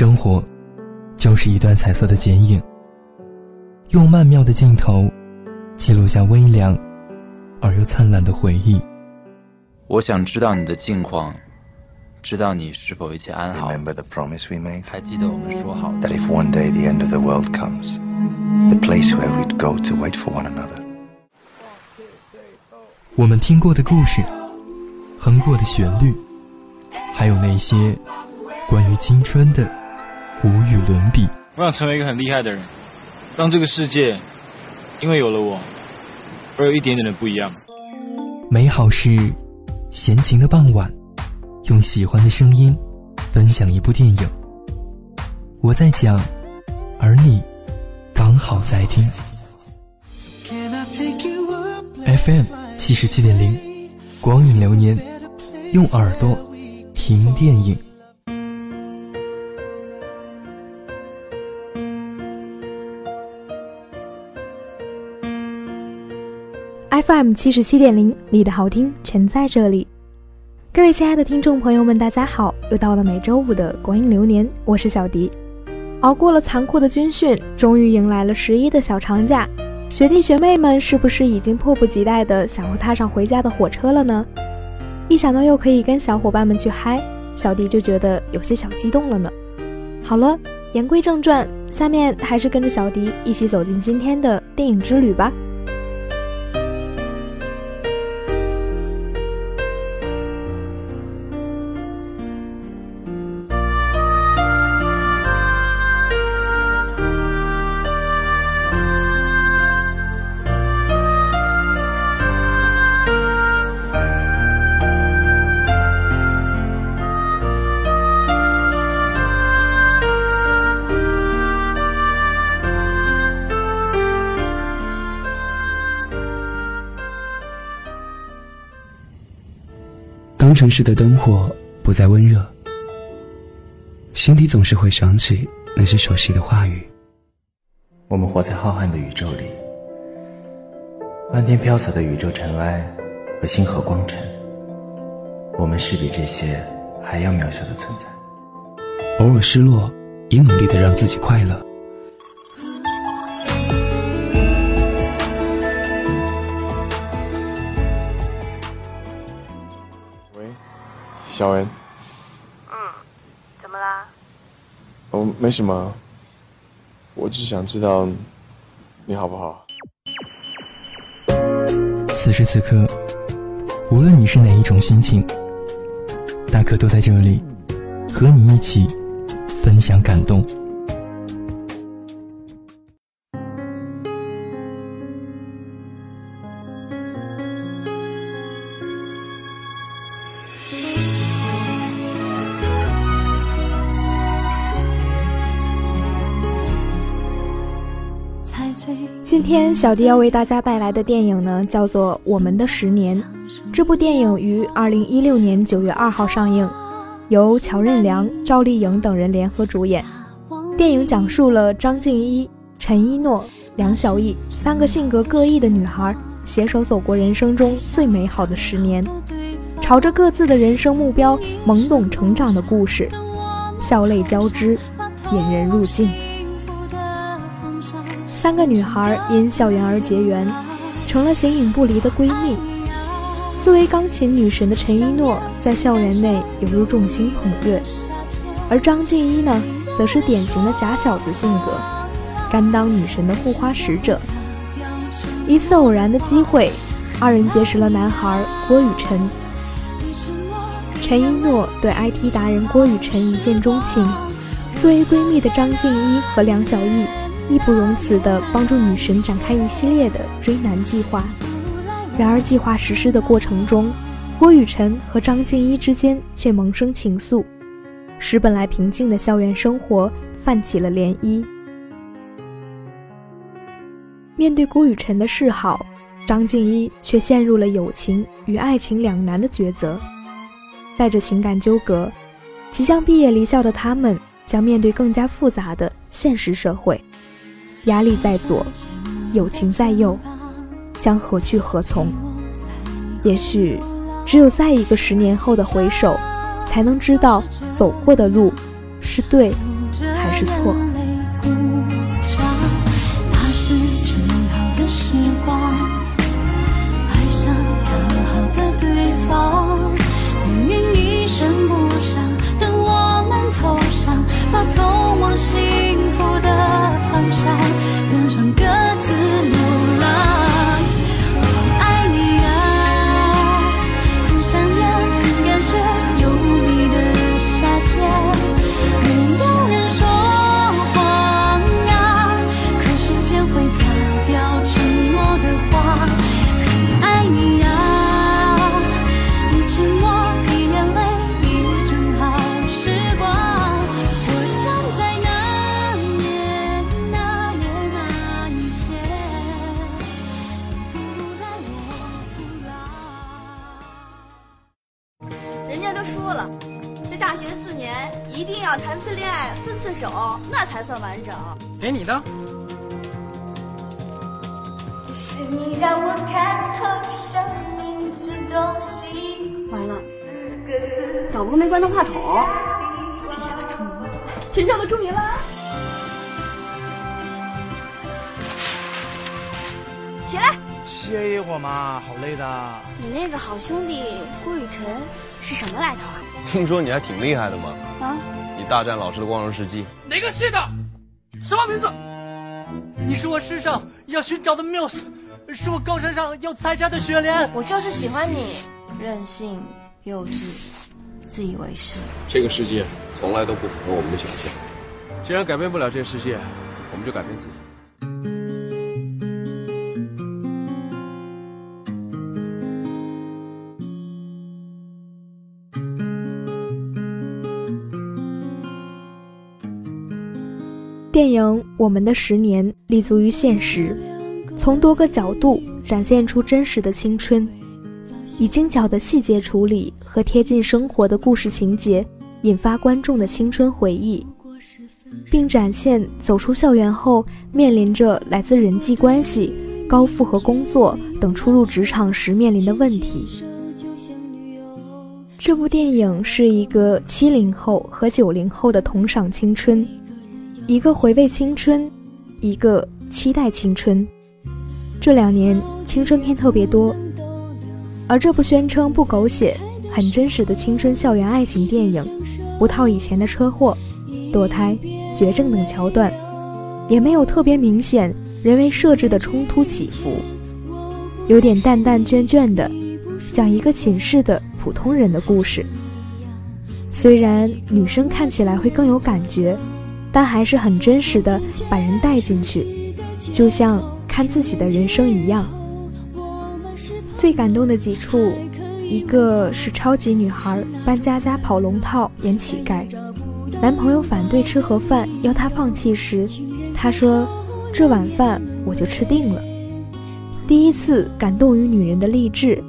生活，就是一段彩色的剪影，用曼妙的镜头，记录下微凉而又灿烂的回忆。我想知道你的近况，知道你是否一切安好。Remember the promise we made? 还记得我们说好 That if one day the end of the world comes, the place where we'd go to wait for one another. 我们听过的故事，哼过的旋律，还有那些关于青春的无与伦比。我想成为一个很厉害的人，让这个世界因为有了我而有一点点的不一样。美好是闲情的傍晚，用喜欢的声音分享一部电影。我在讲，而你刚好在听。FM 七十七点零，光影流年，用耳朵听电影。FM 七十七点零，你的好听全在这里。各位亲爱的听众朋友们，大家好！又到了每周五的光阴流年，我是小迪。熬过了残酷的军训，终于迎来了十一的小长假。学弟学妹们是不是已经迫不及待的想要踏上回家的火车了呢？一想到又可以跟小伙伴们去嗨，小迪就觉得有些小激动了呢。好了，言归正传，下面还是跟着小迪一起走进今天的电影之旅吧。城市的灯火不再温热，心底总是会想起那些熟悉的话语。我们活在浩瀚的宇宙里，漫天飘洒的宇宙尘埃和星河光尘，我们是比这些还要渺小的存在。偶尔失落，也努力的让自己快乐。小恩，嗯，怎么啦？哦，没什么，我只想知道你好不好。此时此刻，无论你是哪一种心情，大可都在这里，和你一起分享感动。今天小迪要为大家带来的电影呢，叫做《我们的十年》。这部电影于二零一六年九月二号上映，由乔任梁、赵丽颖等人联合主演。电影讲述了张静一、陈一诺、梁小艺三个性格各异的女孩携手走过人生中最美好的十年，朝着各自的人生目标懵懂成长的故事，笑泪交织，引人入境。三个女孩因校园而结缘，成了形影不离的闺蜜。作为钢琴女神的陈一诺，在校园内犹如众星捧月，而张婧仪呢，则是典型的假小子性格，甘当女神的护花使者。一次偶然的机会，二人结识了男孩郭雨辰。陈一诺对 IT 达人郭雨辰一见钟情，作为闺蜜的张婧仪和梁小艺。义不容辞地帮助女神展开一系列的追男计划，然而计划实施的过程中，郭雨辰和张静一之间却萌生情愫，使本来平静的校园生活泛起了涟漪。面对郭雨辰的示好，张静一却陷入了友情与爱情两难的抉择，带着情感纠葛，即将毕业离校的他们将面对更加复杂的现实社会。压力在左，友情在右，将何去何从？也许，只有在一个十年后的回首，才能知道走过的路是对还是错。手，那才算完整。给你的。是你让我看透生命这东西。完了，导播没关到话筒，这下可出名了。秦少都出名了。起来，歇一会儿嘛，好累的。你那个好兄弟郭雨辰是什么来头啊？听说你还挺厉害的嘛？啊？你大战老师的光荣事迹。哪个系的？什么名字？你是我世上要寻找的缪斯，是我高山上要采摘的雪莲。我就是喜欢你，任性、幼稚、自以为是。这个世界从来都不符合我们的想象。既然改变不了这个世界，我们就改变自己。电影《我们的十年》立足于现实，从多个角度展现出真实的青春，以精巧的细节处理和贴近生活的故事情节，引发观众的青春回忆，并展现走出校园后面临着来自人际关系、高负荷工作等初入职场时面临的问题。这部电影是一个七零后和九零后的同赏青春。一个回味青春，一个期待青春。这两年青春片特别多，而这部宣称不狗血、很真实的青春校园爱情电影，不套以前的车祸、堕胎、绝症等桥段，也没有特别明显人为设置的冲突起伏，有点淡淡倦倦的，讲一个寝室的普通人的故事。虽然女生看起来会更有感觉。但还是很真实的把人带进去，就像看自己的人生一样。最感动的几处，一个是超级女孩搬家家跑龙套演乞丐，男朋友反对吃盒饭要她放弃时，她说：“这碗饭我就吃定了。”第一次感动于女人的励志。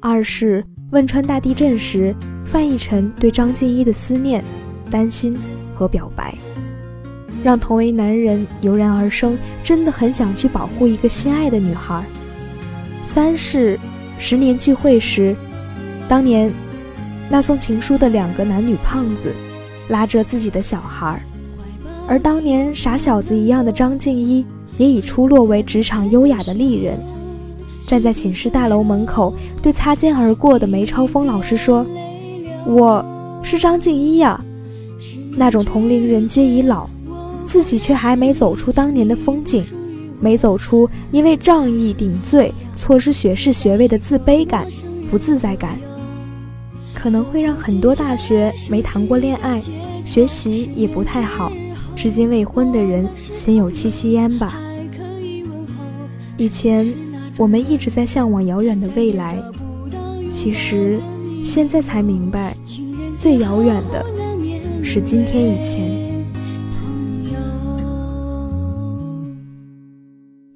二是汶川大地震时，范逸臣对张静一的思念、担心和表白。让同为男人油然而生，真的很想去保护一个心爱的女孩。三是十年聚会时，当年那送情书的两个男女胖子，拉着自己的小孩，而当年傻小子一样的张静一，也已出落为职场优雅的丽人，站在寝室大楼门口，对擦肩而过的梅超风老师说：“我是张静一呀。”那种同龄人皆已老。自己却还没走出当年的风景，没走出因为仗义顶罪错失学士学位的自卑感、不自在感，可能会让很多大学没谈过恋爱、学习也不太好、至今未婚的人心有戚戚焉吧。以前我们一直在向往遥远的未来，其实现在才明白，最遥远的是今天以前。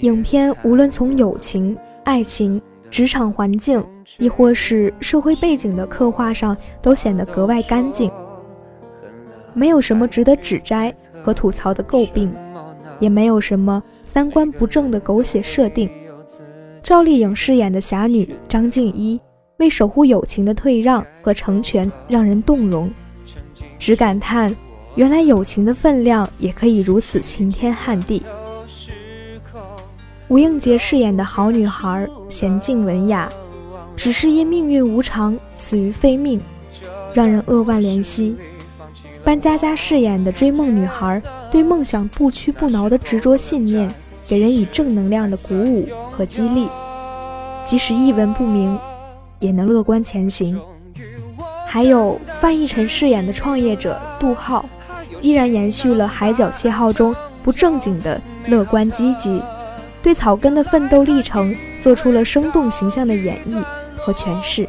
影片无论从友情、爱情、职场环境，亦或是社会背景的刻画上，都显得格外干净，没有什么值得指摘和吐槽的诟病，也没有什么三观不正的狗血设定。赵丽颖饰演的侠女张静一，为守护友情的退让和成全，让人动容，只感叹。原来友情的分量也可以如此晴天撼地。吴映洁饰演的好女孩，娴静文雅，只是因命运无常死于非命，让人扼腕怜惜。班佳佳饰演的追梦女孩，对梦想不屈不挠的执着信念，给人以正能量的鼓舞和激励，即使一文不名，也能乐观前行。还有范逸臣饰演的创业者杜浩。依然延续了《海角七号》中不正经的乐观积极，对草根的奋斗历程做出了生动形象的演绎和诠释。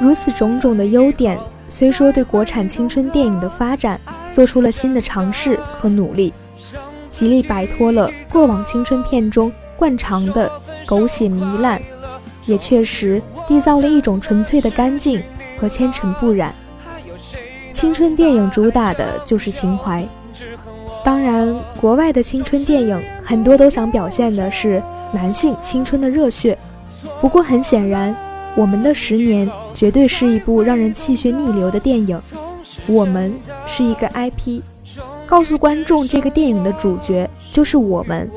如此种种的优点，虽说对国产青春电影的发展做出了新的尝试和努力，极力摆脱了过往青春片中惯常的狗血糜烂，也确实缔造了一种纯粹的干净和纤尘不染。青春电影主打的就是情怀，当然，国外的青春电影很多都想表现的是男性青春的热血。不过很显然，我们的十年绝对是一部让人气血逆流的电影。我们是一个 IP，告诉观众这个电影的主角就是我们，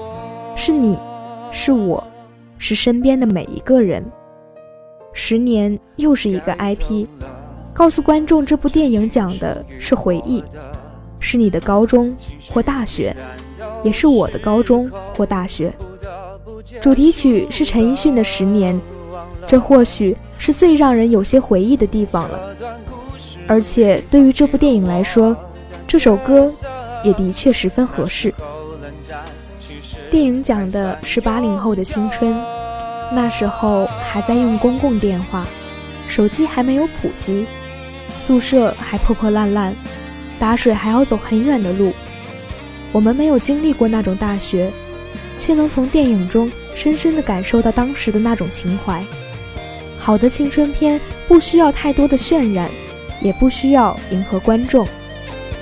是你，是我，是身边的每一个人。十年又是一个 IP。告诉观众，这部电影讲的是回忆，是你的高中或大学，也是我的高中或大学。主题曲是陈奕迅的《十年》，这或许是最让人有些回忆的地方了。而且对于这部电影来说，这首歌也的确十分合适。电影讲的是八零后的青春，那时候还在用公共电话，手机还没有普及。宿舍还破破烂烂，打水还要走很远的路。我们没有经历过那种大学，却能从电影中深深地感受到当时的那种情怀。好的青春片不需要太多的渲染，也不需要迎合观众，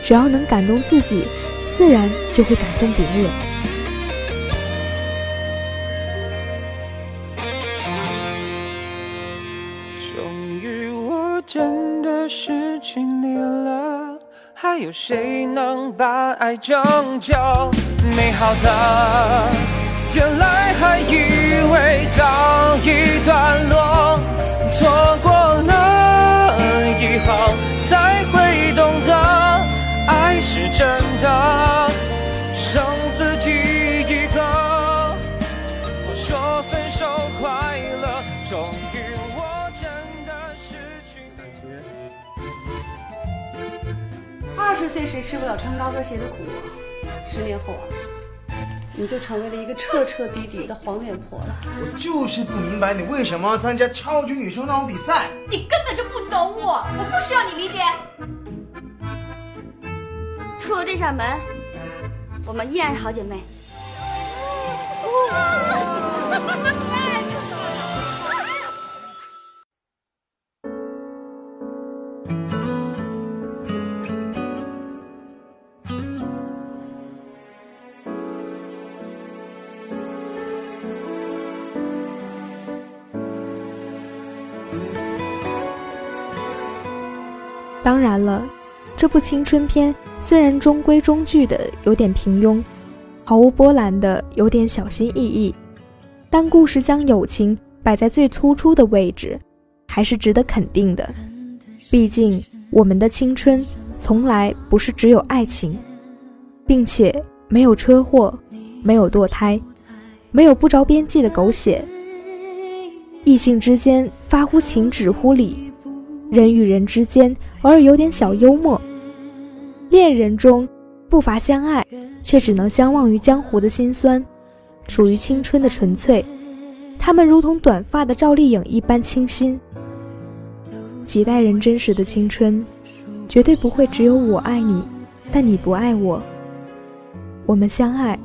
只要能感动自己，自然就会感动别人。有谁能把爱拯救？美好的，原来还以为告一段落，错过了以后才会懂得，爱是真的，十岁时吃不了穿高跟鞋的苦，十年后啊，你就成为了一个彻彻底底的黄脸婆了。我就是不明白你为什么要参加超级女生那种比赛。你根本就不懂我，我不需要你理解。出了这扇门，我们依然是好姐妹。当然了，这部青春片虽然中规中矩的有点平庸，毫无波澜的有点小心翼翼，但故事将友情摆在最突出的位置，还是值得肯定的。毕竟我们的青春从来不是只有爱情，并且没有车祸，没有堕胎，没有不着边际的狗血，异性之间发乎情止乎礼。人与人之间偶尔有点小幽默，恋人中不乏相爱，却只能相忘于江湖的辛酸，属于青春的纯粹。他们如同短发的赵丽颖一般清新。几代人真实的青春，绝对不会只有我爱你，但你不爱我。我们相爱，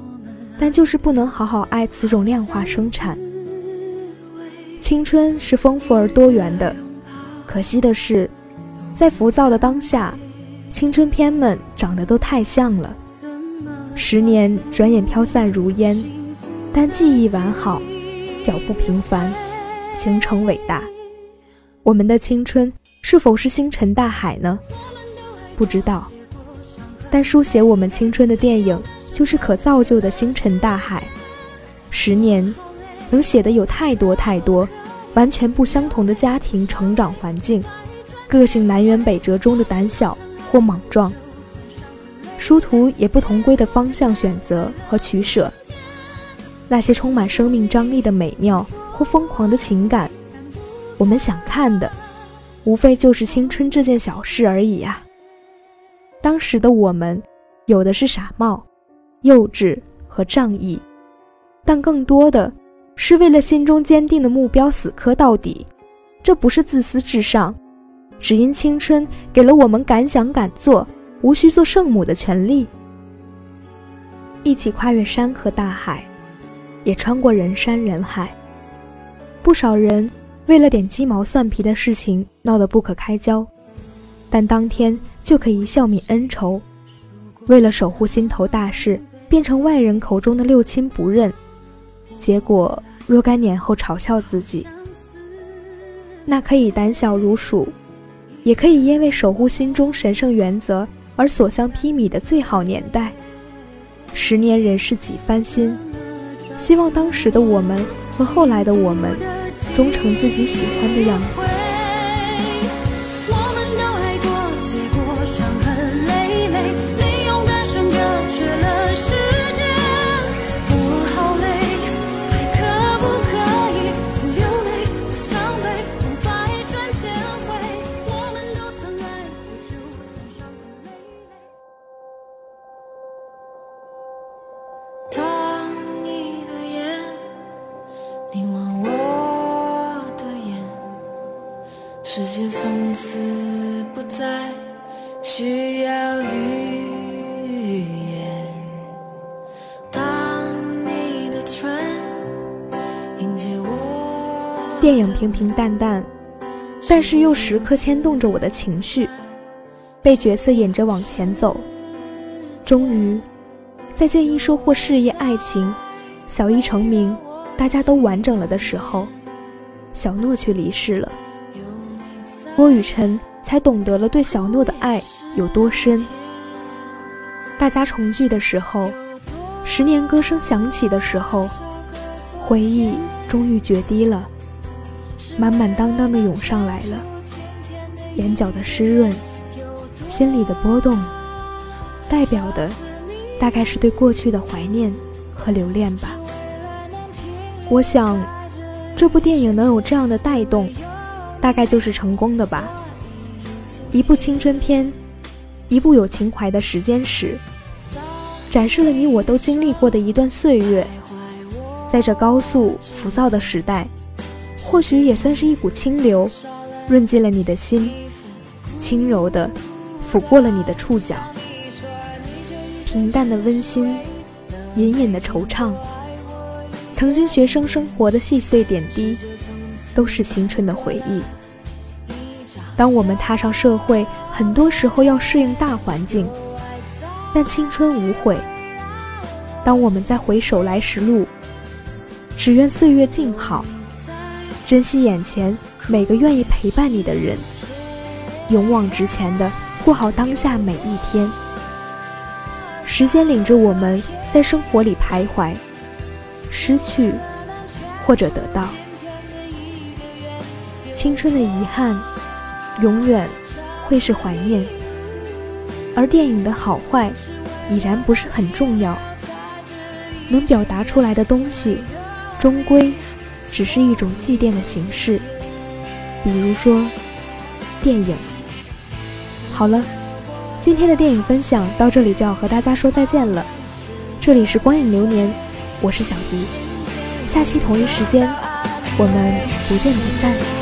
但就是不能好好爱此种量化生产。青春是丰富而多元的，可惜的是，在浮躁的当下，青春片们长得都太像了。十年转眼飘散如烟，但记忆完好，脚步平凡，行程伟大。我们的青春是否是星辰大海呢？不知道。但书写我们青春的电影，就是可造就的星辰大海。十年，能写的有太多太多，完全不相同的家庭成长环境，个性南辕北辙中的胆小或莽撞。殊途也不同归的方向选择和取舍，那些充满生命张力的美妙或疯狂的情感，我们想看的，无非就是青春这件小事而已啊。当时的我们，有的是傻帽、幼稚和仗义，但更多的是为了心中坚定的目标死磕到底。这不是自私至上，只因青春给了我们敢想敢做。无需做圣母的权利，一起跨越山河大海，也穿过人山人海。不少人为了点鸡毛蒜皮的事情闹得不可开交，但当天就可以笑泯恩仇；为了守护心头大事，变成外人口中的六亲不认，结果若干年后嘲笑自己。那可以胆小如鼠，也可以因为守护心中神圣原则。而所向披靡的最好年代，十年人事几番新。希望当时的我们和后来的我们，终成自己喜欢的样子。电影平平淡淡，但是又时刻牵动着我的情绪，被角色引着往前走。终于，在建一收获事业、爱情，小一成名，大家都完整了的时候，小诺却离世了。郭雨辰才懂得了对小诺的爱有多深。大家重聚的时候，十年歌声响起的时候，回忆终于决堤了，满满当当的涌上来了，眼角的湿润，心里的波动，代表的大概是对过去的怀念和留恋吧。我想，这部电影能有这样的带动。大概就是成功的吧。一部青春片，一部有情怀的时间史，展示了你我都经历过的一段岁月。在这高速浮躁的时代，或许也算是一股清流，润进了你的心，轻柔的抚过了你的触角。平淡的温馨，隐隐的惆怅，曾经学生生活的细碎点滴。都是青春的回忆。当我们踏上社会，很多时候要适应大环境，但青春无悔。当我们再回首来时路，只愿岁月静好，珍惜眼前每个愿意陪伴你的人，勇往直前的过好当下每一天。时间领着我们在生活里徘徊，失去或者得到。青春的遗憾，永远会是怀念；而电影的好坏，已然不是很重要。能表达出来的东西，终归只是一种祭奠的形式。比如说，电影。好了，今天的电影分享到这里就要和大家说再见了。这里是光影流年，我是小迪。下期同一时间，我们不见不散。